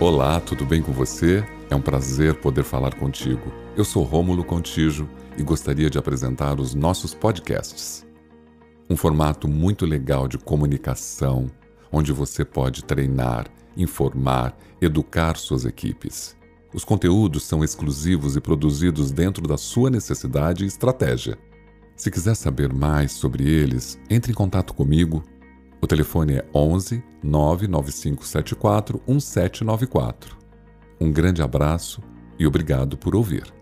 Olá, tudo bem com você? É um prazer poder falar contigo. Eu sou Rômulo Contijo e gostaria de apresentar os nossos podcasts. Um formato muito legal de comunicação, onde você pode treinar, informar, educar suas equipes. Os conteúdos são exclusivos e produzidos dentro da sua necessidade e estratégia. Se quiser saber mais sobre eles, entre em contato comigo o telefone é 11 99574 1794. Um grande abraço e obrigado por ouvir.